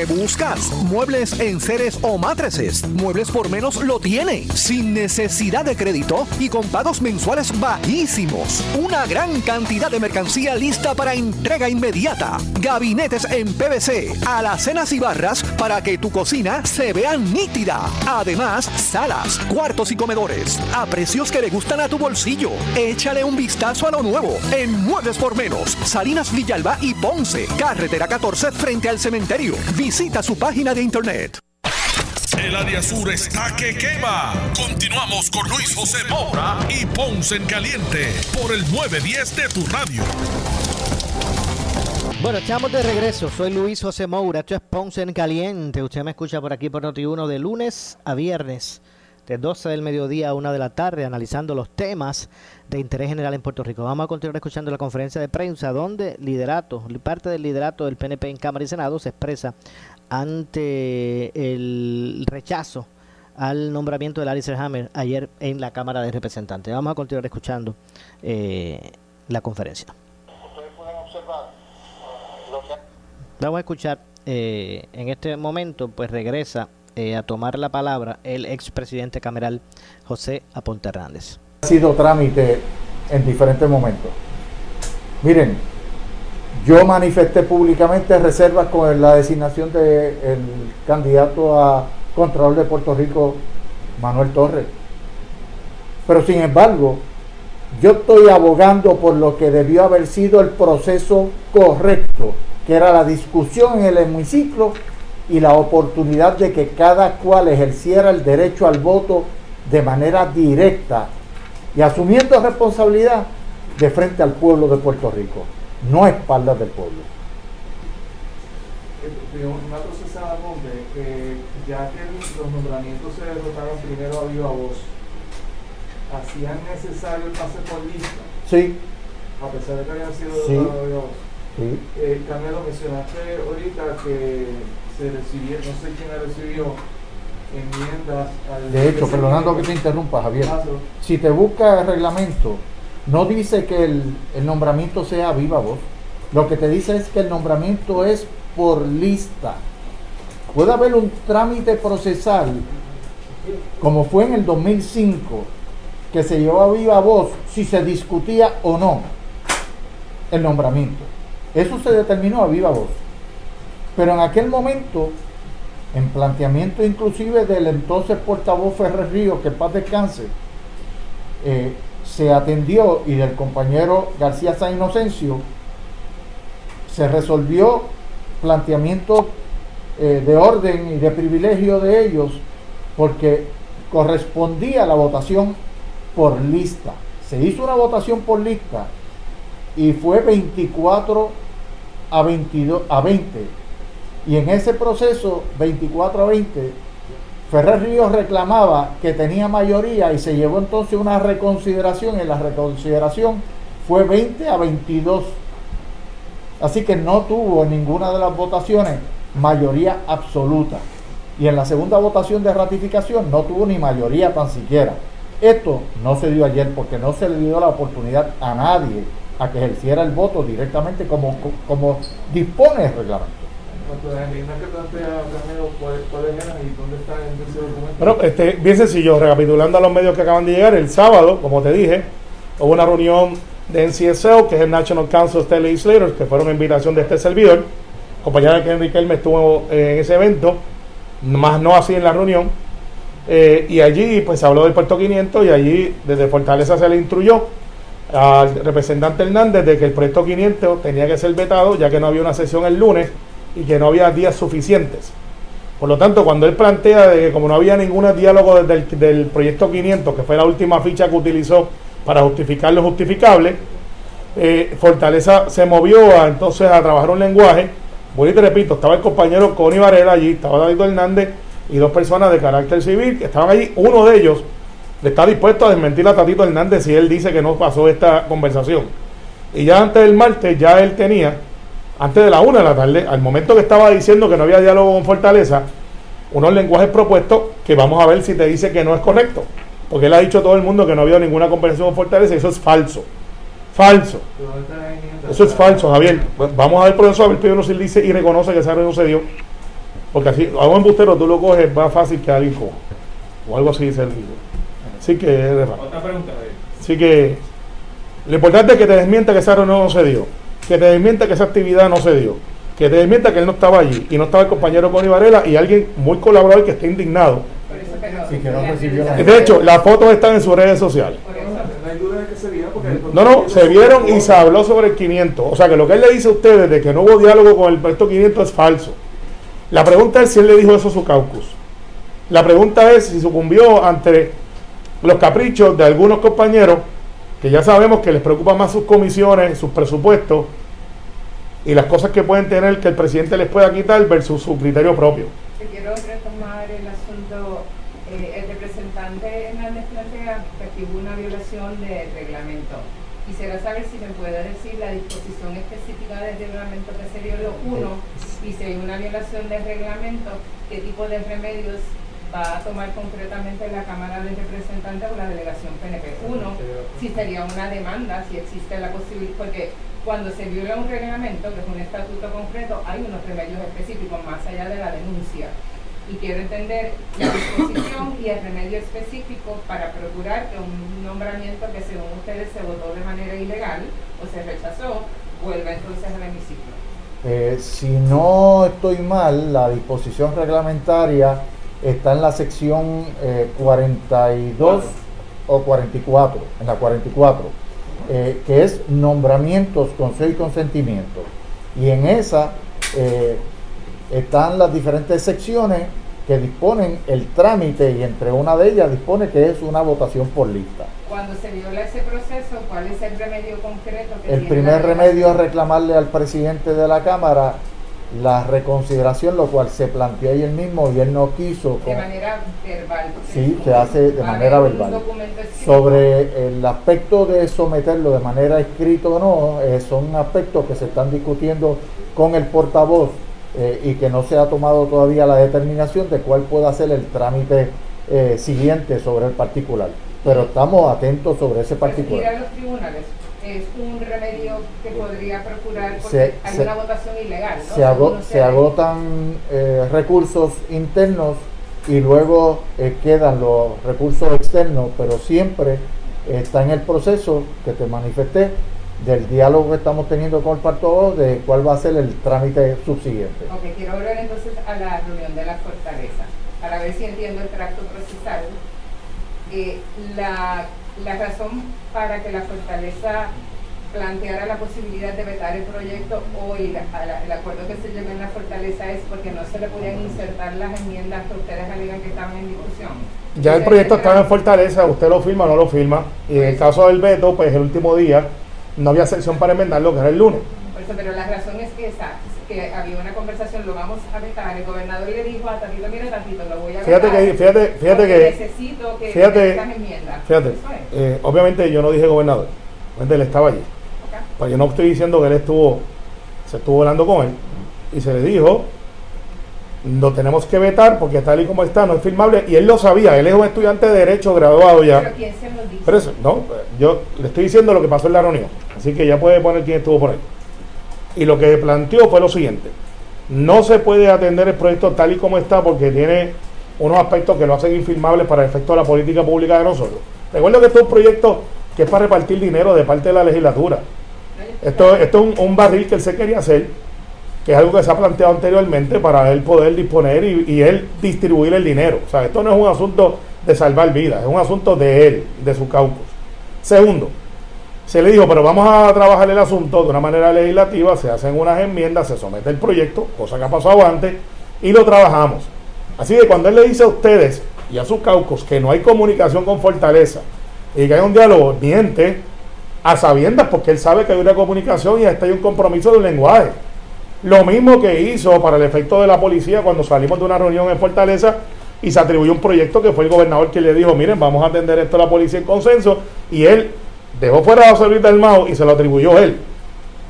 ¿Qué buscas? ¿Muebles en seres o matrices? Muebles por menos lo tiene, sin necesidad de crédito y con pagos mensuales bajísimos. Una gran cantidad de mercancía lista para entrega inmediata. Gabinetes en PVC, alacenas y barras para que tu cocina se vea nítida. Además, salas, cuartos y comedores a precios que le gustan a tu bolsillo. Échale un vistazo a lo nuevo en Muebles por Menos, Salinas Villalba y Ponce, carretera 14 frente al cementerio. Visita su página de internet. El área sur está que quema. Continuamos con Luis José Moura y Ponce en Caliente por el 910 de tu radio. Bueno, estamos de regreso. Soy Luis José Moura. Esto es Ponce en Caliente. Usted me escucha por aquí por Noti1 de lunes a viernes, de 12 del mediodía a 1 de la tarde, analizando los temas de interés general en Puerto Rico. Vamos a continuar escuchando la conferencia de prensa donde liderato, parte del liderato del PNP en Cámara y Senado se expresa ante el rechazo al nombramiento de Larry Hammer ayer en la Cámara de Representantes. Vamos a continuar escuchando eh, la conferencia. Vamos a escuchar eh, en este momento, pues regresa eh, a tomar la palabra el expresidente cameral José Aponte Hernández. Ha sido trámite en diferentes momentos. Miren, yo manifesté públicamente reservas con la designación del candidato a Contralor de Puerto Rico, Manuel Torres. Pero sin embargo, yo estoy abogando por lo que debió haber sido el proceso correcto, que era la discusión en el hemiciclo y la oportunidad de que cada cual ejerciera el derecho al voto de manera directa y asumiendo responsabilidad de frente al pueblo de Puerto Rico, no a espaldas del pueblo. Una cosa se da donde, eh, ya que los nombramientos se derrotaron primero a viva voz, hacían necesario el pase por lista, Sí, a pesar de que habían sido Sí. derrotados a viva voz. Sí. Eh, Carmelo, mencionaste ahorita que se recibió, no sé quién ha recibido enmiendas al... De hecho, perdonando que te interrumpa, Javier, Paso. si te busca el reglamento, no dice que el, el nombramiento sea viva voz. Lo que te dice es que el nombramiento es por lista. puede haber un trámite procesal, como fue en el 2005, que se llevó a viva voz si se discutía o no el nombramiento. Eso se determinó a viva voz. Pero en aquel momento, en planteamiento inclusive del entonces portavoz Ferrer Río, que paz descanse, eh, se atendió y del compañero García San Inocencio, se resolvió planteamiento eh, de orden y de privilegio de ellos porque correspondía la votación por lista. Se hizo una votación por lista y fue 24 a 22 a 20. Y en ese proceso 24 a 20 Ferrer Ríos reclamaba que tenía mayoría y se llevó entonces una reconsideración y la reconsideración fue 20 a 22. Así que no tuvo en ninguna de las votaciones mayoría absoluta. Y en la segunda votación de ratificación no tuvo ni mayoría tan siquiera. Esto no se dio ayer porque no se le dio la oportunidad a nadie a que ejerciera el voto directamente como, como dispone el reglamento. Cuanto a las enmiendas que plantea Ramiro, ¿cuáles cuáles eran y dónde están en ese documento? Bueno, este, bien sencillo, recapitulando a los medios que acaban de llegar, el sábado, como te dije, hubo una reunión de NCSL, que es el National Council of State Legislators, que fueron invitación de este servidor. Compañera de Henry Kelme estuvo en ese evento, más no así en la reunión. Eh, y allí pues se habló del puerto 500 y allí desde Fortaleza se le instruyó al representante Hernández de que el proyecto 500 tenía que ser vetado ya que no había una sesión el lunes y que no había días suficientes. Por lo tanto, cuando él plantea de que como no había ningún diálogo del, del proyecto 500, que fue la última ficha que utilizó para justificar lo justificable, eh, Fortaleza se movió a, entonces a trabajar un lenguaje. Voy y te repito, estaba el compañero Connie Varela allí, estaba David Hernández y dos personas de carácter civil que estaban allí. Uno de ellos le está dispuesto a desmentir a Tatito Hernández si él dice que no pasó esta conversación. Y ya antes del martes, ya él tenía, antes de la una de la tarde, al momento que estaba diciendo que no había diálogo con Fortaleza, unos lenguajes propuestos que vamos a ver si te dice que no es correcto. Porque él ha dicho a todo el mundo que no había ninguna conversación con Fortaleza y eso es falso. Falso. Eso es falso, Javier. Vamos a ver por eso, a ver primero si él dice y reconoce que esa reunión se. Porque así, a un embustero tú lo coges más fácil que alguien coja. O algo así dice él. Así que es. Otra pregunta. Así que lo importante es que te desmienta que esa reunión no se dio, que te desmienta que esa actividad no se dio, que te desmienta que él no estaba allí y no estaba el compañero Connie Varela y alguien muy colaborador que esté indignado. Sí, que no recibió la- De hecho, las fotos están en sus redes sociales. No hay duda de que se vieron porque No, no, se vieron y se habló sobre el 500. O sea que lo que él le dice a ustedes de que no hubo diálogo con el proyecto 500 es falso. La pregunta es si él le dijo eso a su caucus. La pregunta es si sucumbió ante los caprichos de algunos compañeros que ya sabemos que les preocupan más sus comisiones, sus presupuestos y las cosas que pueden tener que el presidente les pueda quitar versus su criterio propio. Te quiero retomar el asunto. Eh, el representante Hernández plantea que aquí hubo una violación del reglamento. Quisiera saber si me puede decir la disposición específica del reglamento que se violó. Uno, y si hay una violación del reglamento, ¿qué tipo de remedios va a tomar concretamente la Cámara de Representantes o la delegación PNP? Uno, si sería una demanda, si existe la posibilidad, porque cuando se viola un reglamento, que es un estatuto concreto, hay unos remedios específicos más allá de la denuncia. Y quiero entender la disposición y el remedio específico para procurar que un nombramiento que según ustedes se votó de manera ilegal o se rechazó, vuelva entonces al hemiciclo. Eh, si no estoy mal, la disposición reglamentaria está en la sección eh, 42 o 44, en la 44, eh, que es nombramientos, consejo y consentimiento. Y en esa eh, están las diferentes secciones que disponen el trámite y entre una de ellas dispone que es una votación por lista. Cuando se viola ese proceso, ¿cuál es el remedio concreto que El primer remedio es reclamarle al presidente de la Cámara la reconsideración, lo cual se planteó ayer mismo y él no quiso. De con- manera verbal. Sí, se hace de manera verbal. Sobre el aspecto de someterlo de manera escrita o no, eh, son aspectos que se están discutiendo con el portavoz eh, y que no se ha tomado todavía la determinación de cuál pueda ser el trámite eh, siguiente sobre el particular. Pero estamos atentos sobre ese Ir particular. a los tribunales. Es un remedio que podría procurar porque Se- hay se- una votación ilegal, ¿no? se agotan eh, recursos internos y luego eh, quedan los recursos externos, pero siempre está en el proceso que te manifesté del diálogo que estamos teniendo con el Partido de cuál va a ser el trámite subsiguiente. Ok, quiero volver entonces a la reunión de la fortaleza, para ver si entiendo el tracto procesal. Eh, la, la razón para que la fortaleza planteara la posibilidad de vetar el proyecto o el, a la- el acuerdo que se llegó en la fortaleza es porque no se le podían insertar las enmiendas que ustedes alegan que estaban en discusión. Ya el proyecto estaba en Fortaleza, usted lo firma o no lo firma. Y en el caso del veto, pues el último día no había sección para enmendarlo, que era el lunes. Por eso, pero la razón es que, esa, que había una conversación, lo vamos a vetar. El gobernador le dijo a Tatito, mira Tatito, lo voy a Fíjate vetar. que, fíjate, fíjate que, necesito que fíjate, enmiendas. fíjate, es. eh, obviamente yo no dije gobernador, obviamente él estaba allí. Pero yo no estoy diciendo que él estuvo, se estuvo hablando con él y se le dijo, lo tenemos que vetar porque tal y como está no es firmable y él lo sabía, él es un estudiante de derecho graduado ya. Pero ¿quién se lo dice? Pero eso, no, yo le estoy diciendo lo que pasó en la reunión, así que ya puede poner quién estuvo por ahí. Y lo que planteó fue lo siguiente, no se puede atender el proyecto tal y como está porque tiene unos aspectos que lo hacen infirmables para el efecto de la política pública de nosotros. Recuerdo que esto es un proyecto que es para repartir dinero de parte de la legislatura. Esto, esto es un, barril que él se quería hacer, que es algo que se ha planteado anteriormente para él poder disponer y, y él distribuir el dinero. O sea, esto no es un asunto de salvar vidas, es un asunto de él, de su caucus. Segundo, se le dijo, pero vamos a trabajar el asunto de una manera legislativa, se hacen unas enmiendas, se somete el proyecto, cosa que ha pasado antes, y lo trabajamos. Así que cuando él le dice a ustedes y a sus caucus que no hay comunicación con Fortaleza y que hay un diálogo, miente a sabiendas porque él sabe que hay una comunicación y hasta hay un compromiso de lenguaje. Lo mismo que hizo para el efecto de la policía cuando salimos de una reunión en Fortaleza y se atribuyó un proyecto que fue el gobernador que le dijo, miren, vamos a atender esto a la policía en consenso y él dejó fuera a José Luis del Mao y se lo atribuyó él.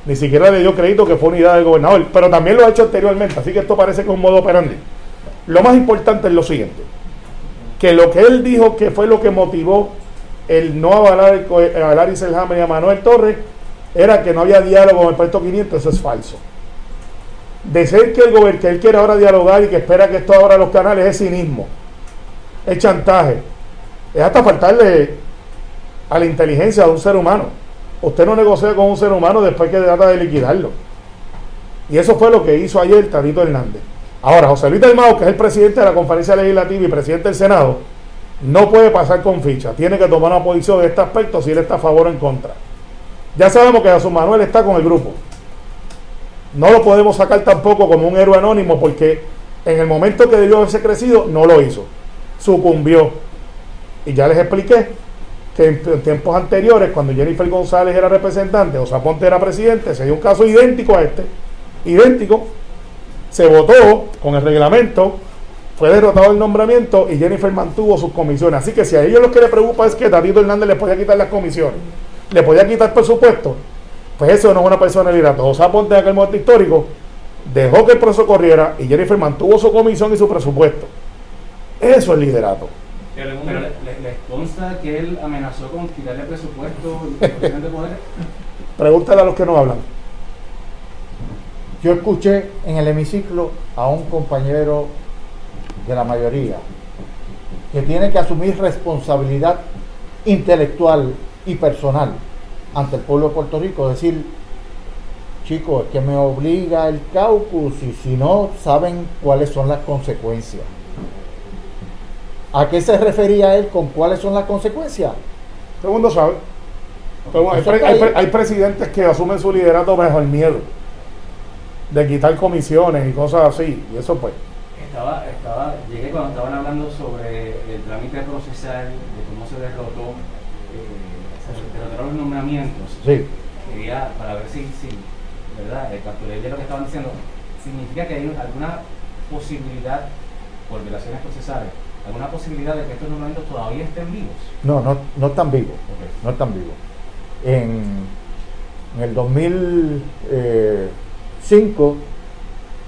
Ni siquiera le dio crédito que fue unidad del gobernador, pero también lo ha hecho anteriormente, así que esto parece que es un modo operandi. Lo más importante es lo siguiente, que lo que él dijo que fue lo que motivó el no avalar el co- a Larry Selhammer y a Manuel Torres era que no había diálogo con el puesto 500, eso es falso. De ser que, el gober- que él quiere ahora dialogar y que espera que esto abra los canales es cinismo, es chantaje, es hasta faltarle a la inteligencia de un ser humano. Usted no negocia con un ser humano después que trata de liquidarlo. Y eso fue lo que hizo ayer Tatito Hernández. Ahora, José Luis del Mao, que es el presidente de la conferencia legislativa y presidente del Senado, no puede pasar con ficha. Tiene que tomar una posición en este aspecto si él está a favor o en contra. Ya sabemos que Jesús Manuel está con el grupo. No lo podemos sacar tampoco como un héroe anónimo porque en el momento que debió haberse crecido, no lo hizo. Sucumbió. Y ya les expliqué que en, tiempos anteriores, cuando Jennifer González era representante, o Ponte era presidente, se dio un caso idéntico a este. Idéntico. Se votó con el reglamento, fue derrotado el nombramiento y Jennifer mantuvo sus comisiones. Así que si a ellos lo que les preocupa es que Tatito Hernández les podía quitar las comisiones, le podía quitar presupuesto, pues eso no es una personalidad. Todo Ponte en aquel momento histórico dejó que el proceso corriera y Jennifer mantuvo su comisión y su presupuesto. Eso es liderato. Pero, le- les consta que él amenazó con quitarle presupuesto y de poder. Pregúntale a los que no hablan. Yo escuché en el hemiciclo a un compañero de la mayoría que tiene que asumir responsabilidad intelectual y personal ante el pueblo de Puerto Rico, decir, chicos, es que me obliga el caucus y si no, saben cuáles son las consecuencias. ¿A qué se refería él con cuáles son las consecuencias? Todo el mundo sabe. Pero hay, Eso pre- está hay ahí. pre- hay presidentes que asumen su liderato bajo el miedo de quitar comisiones y cosas así. Y eso pues. Estaba, estaba, llegué cuando estaban hablando sobre el trámite procesal, de cómo se derrotó, eh, se derrotaron los nombramientos. Sí. Quería, para ver si, si ¿verdad? Eh, capturé bien lo que estaban diciendo. ¿Significa que hay alguna posibilidad, por violaciones procesales, alguna posibilidad de que estos nombramientos todavía estén vivos? No, no, no están vivos. No están vivos. En, en el 2005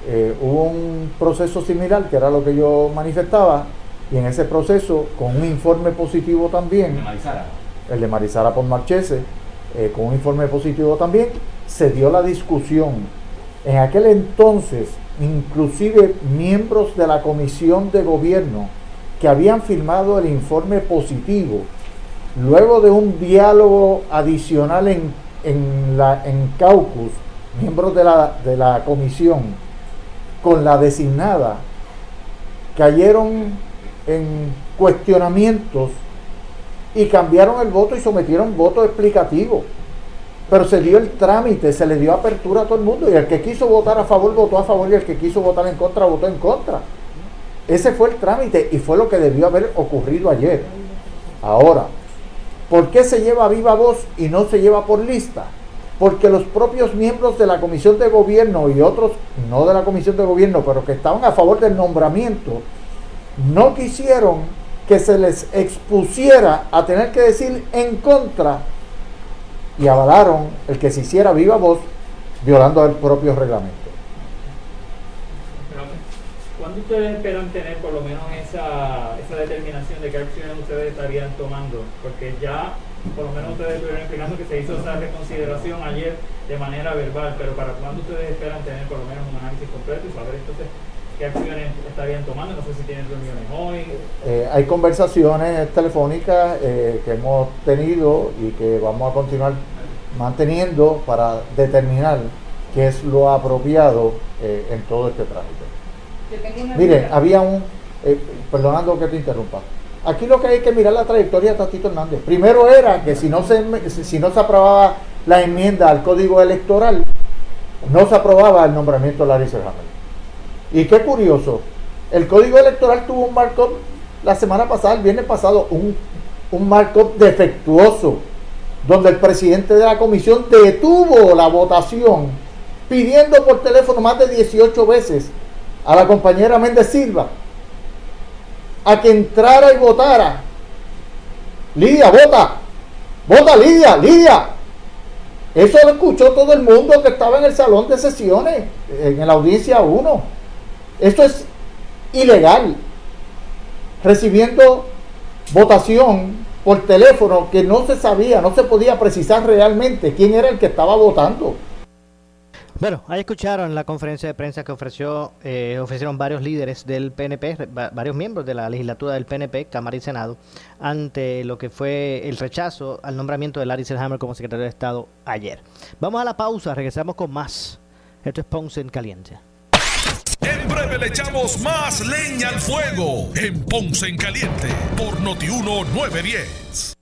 eh, hubo un proceso similar, que era lo que yo manifestaba, y en ese proceso, con un informe positivo también, Marizara. el de Marizara por Marchese, eh, con un informe positivo también, se dio la discusión. En aquel entonces, inclusive miembros de la comisión de gobierno que habían firmado el informe positivo, luego de un diálogo adicional en, en, la, en caucus, miembros de la, de la comisión, con la designada, cayeron en cuestionamientos y cambiaron el voto y sometieron voto explicativo. Pero se dio el trámite, se le dio apertura a todo el mundo y el que quiso votar a favor votó a favor y el que quiso votar en contra votó en contra. Ese fue el trámite y fue lo que debió haber ocurrido ayer. Ahora, ¿por qué se lleva viva voz y no se lleva por lista? Porque los propios miembros de la Comisión de Gobierno y otros, no de la Comisión de Gobierno, pero que estaban a favor del nombramiento, no quisieron que se les expusiera a tener que decir en contra y avalaron el que se hiciera viva voz violando el propio reglamento. ¿Cuándo ustedes esperan tener por lo menos esa, esa determinación de qué acciones ustedes estarían tomando? Porque ya por lo menos ustedes estuvieron explicando que se hizo esa reconsideración ayer de manera verbal, pero ¿para cuándo ustedes esperan tener por lo menos un análisis completo y saber entonces qué acciones estarían tomando? No sé si tienen reuniones hoy. Eh, hay conversaciones telefónicas eh, que hemos tenido y que vamos a continuar manteniendo para determinar qué es lo apropiado eh, en todo este trámite. Mire, había un, eh, perdonando que te interrumpa, aquí lo que hay que mirar la trayectoria de Tatito Hernández. Primero era que si no se, si no se aprobaba la enmienda al código electoral, no se aprobaba el nombramiento de Larry Selhammer. Y qué curioso, el código electoral tuvo un markup la semana pasada, el viernes pasado, un, un markup defectuoso, donde el presidente de la comisión detuvo la votación pidiendo por teléfono más de 18 veces a la compañera Méndez Silva a que entrara y votara. Lidia, vota. Vota, Lidia, Lidia. Eso lo escuchó todo el mundo que estaba en el salón de sesiones, en la audiencia 1. Esto es ilegal. Recibiendo votación por teléfono que no se sabía, no se podía precisar realmente quién era el que estaba votando. Bueno, ahí escucharon la conferencia de prensa que ofreció, eh, ofrecieron varios líderes del PNP, varios miembros de la legislatura del PNP, Cámara y Senado, ante lo que fue el rechazo al nombramiento de Larry Selhammer como secretario de Estado ayer. Vamos a la pausa, regresamos con más. Esto es Ponce en Caliente. En breve le echamos más leña al fuego en Ponce en Caliente por Notiuno 910.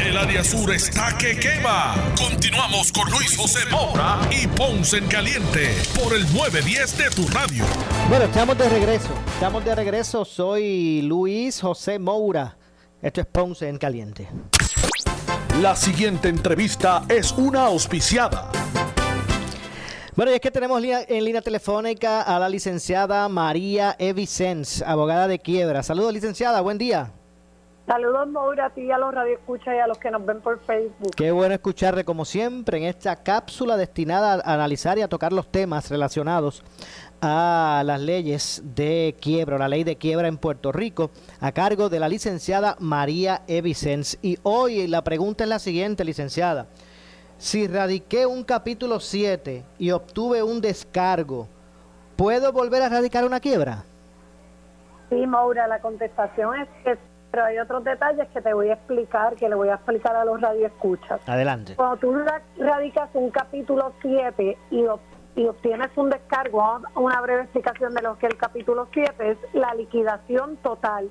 El área sur está que quema. Continuamos con Luis José Moura y Ponce en Caliente por el 910 de tu radio. Bueno, estamos de regreso. Estamos de regreso. Soy Luis José Moura. Esto es Ponce en Caliente. La siguiente entrevista es una auspiciada. Bueno, y es que tenemos en línea telefónica a la licenciada María Evicens, abogada de quiebra. Saludos, licenciada. Buen día. Saludos, Maura, a ti, a los radioescuchas y a los que nos ven por Facebook. Qué bueno escucharte como siempre en esta cápsula destinada a analizar y a tocar los temas relacionados a las leyes de quiebra, la ley de quiebra en Puerto Rico, a cargo de la licenciada María Evicens. Y hoy la pregunta es la siguiente, licenciada. Si radiqué un capítulo 7 y obtuve un descargo, ¿puedo volver a radicar una quiebra? Sí, Maura, la contestación es que pero hay otros detalles que te voy a explicar, que le voy a explicar a los radioescuchas. Adelante. Cuando tú ra- radicas un capítulo 7 y, ob- y obtienes un descargo, una breve explicación de lo que el capítulo 7 es la liquidación total,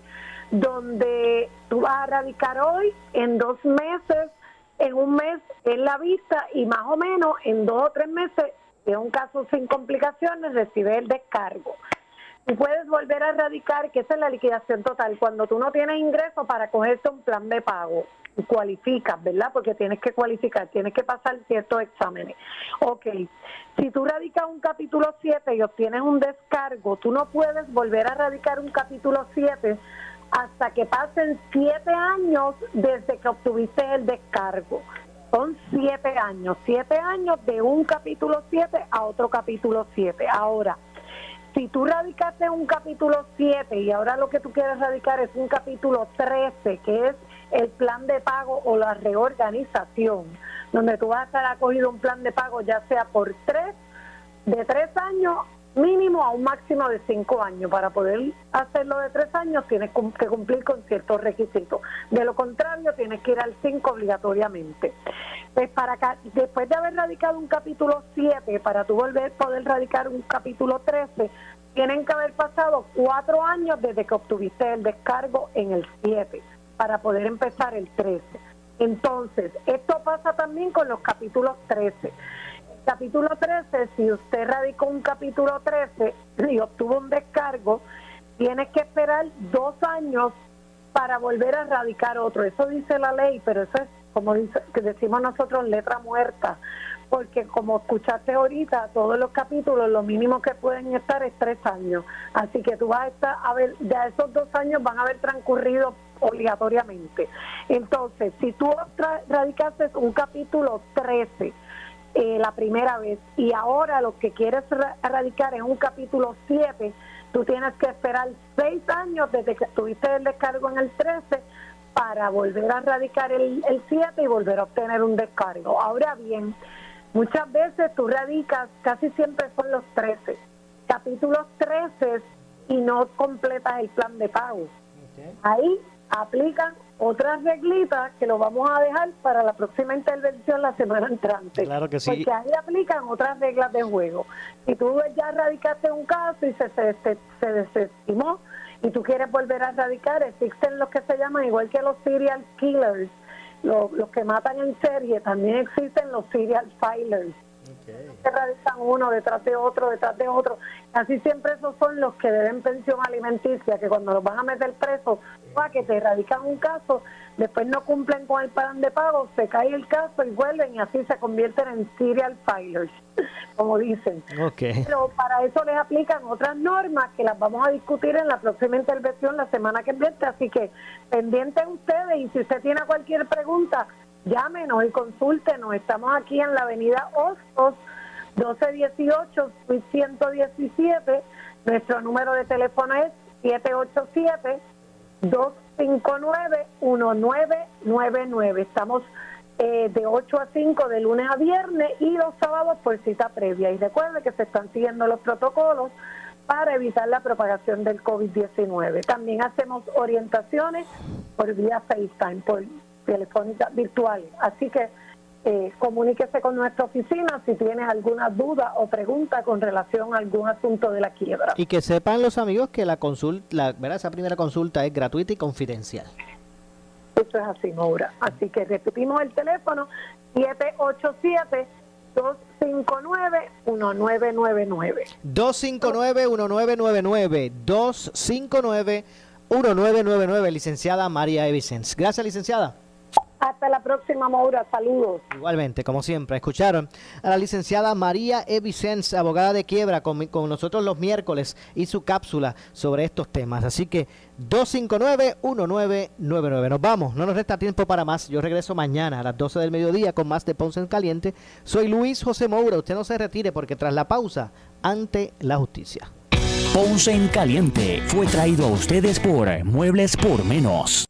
donde tú vas a radicar hoy en dos meses, en un mes en la vista y más o menos en dos o tres meses, si es un caso sin complicaciones, recibes el descargo. Tú puedes volver a radicar, que esa es la liquidación total, cuando tú no tienes ingreso para cogerte un plan de pago. Y cualificas, ¿verdad? Porque tienes que cualificar, tienes que pasar ciertos exámenes. Ok, si tú radicas un capítulo 7 y obtienes un descargo, tú no puedes volver a radicar un capítulo 7 hasta que pasen 7 años desde que obtuviste el descargo. Son 7 años, 7 años de un capítulo 7 a otro capítulo 7. Ahora, si tú radicaste un capítulo 7 y ahora lo que tú quieres radicar es un capítulo 13, que es el plan de pago o la reorganización, donde tú vas a estar acogido un plan de pago ya sea por tres, de tres años mínimo a un máximo de cinco años. Para poder hacerlo de tres años tienes que cumplir con ciertos requisitos. De lo contrario, tienes que ir al 5 obligatoriamente. Pues para ca- después de haber radicado un capítulo 7, para tú volver poder radicar un capítulo 13, tienen que haber pasado cuatro años desde que obtuviste el descargo en el 7 para poder empezar el 13. Entonces, esto pasa también con los capítulos 13. Capítulo 13, si usted radicó un capítulo 13 y obtuvo un descargo, tiene que esperar dos años para volver a radicar otro. Eso dice la ley, pero eso es, como dice, que decimos nosotros, letra muerta. Porque como escuchaste ahorita, todos los capítulos, lo mínimo que pueden estar es tres años. Así que tú vas a estar, a ver, ya esos dos años van a haber transcurrido obligatoriamente. Entonces, si tú radicaste un capítulo 13, eh, la primera vez y ahora lo que quieres ra- radicar es un capítulo 7, tú tienes que esperar seis años desde que tuviste el descargo en el 13 para volver a radicar el, el 7 y volver a obtener un descargo. Ahora bien, muchas veces tú radicas, casi siempre son los 13, capítulos 13 y no completas el plan de pago. Ahí aplican otras reglitas que lo vamos a dejar para la próxima intervención la semana entrante. Claro que sí. Porque ahí aplican otras reglas de juego. Si tú ya radicaste un caso y se, se, se- se desestimó y tú quieres volver a radicar, existen los que se llaman, igual que los serial killers, lo- los que matan en serie, también existen los serial filers se radican uno detrás de otro, detrás de otro. Casi siempre esos son los que deben pensión alimenticia, que cuando los van a meter presos, para que te radican un caso, después no cumplen con el plan de pago, se cae el caso y vuelven y así se convierten en serial filers, como dicen. Ok. Pero para eso les aplican otras normas que las vamos a discutir en la próxima intervención la semana que viene. Así que pendientes ustedes y si usted tiene cualquier pregunta, llámenos y consúltenos. Estamos aquí en la avenida Hostos, 1218, suite 117. Nuestro número de teléfono es 787 259-1999. Estamos eh, de 8 a 5 de lunes a viernes y los sábados por cita previa. Y recuerde que se están siguiendo los protocolos para evitar la propagación del COVID-19. También hacemos orientaciones por vía FaceTime, por telefónica virtual. Así que eh, comuníquese con nuestra oficina si tienes alguna duda o pregunta con relación a algún asunto de la quiebra. Y que sepan los amigos que la consulta, la, ¿verdad? esa primera consulta es gratuita y confidencial. Eso es así, Maura. Así que repetimos el teléfono 787-259-1999. 259-1999. 259-1999. Licenciada María Evicens. Gracias, licenciada. Hasta la próxima, Maura. Saludos. Igualmente, como siempre, escucharon a la licenciada María Evicens, abogada de quiebra, con, con nosotros los miércoles y su cápsula sobre estos temas. Así que 259-1999. Nos vamos, no nos resta tiempo para más. Yo regreso mañana a las 12 del mediodía con más de Ponce en Caliente. Soy Luis José Moura. Usted no se retire porque tras la pausa, ante la justicia. Ponce en Caliente fue traído a ustedes por Muebles por Menos.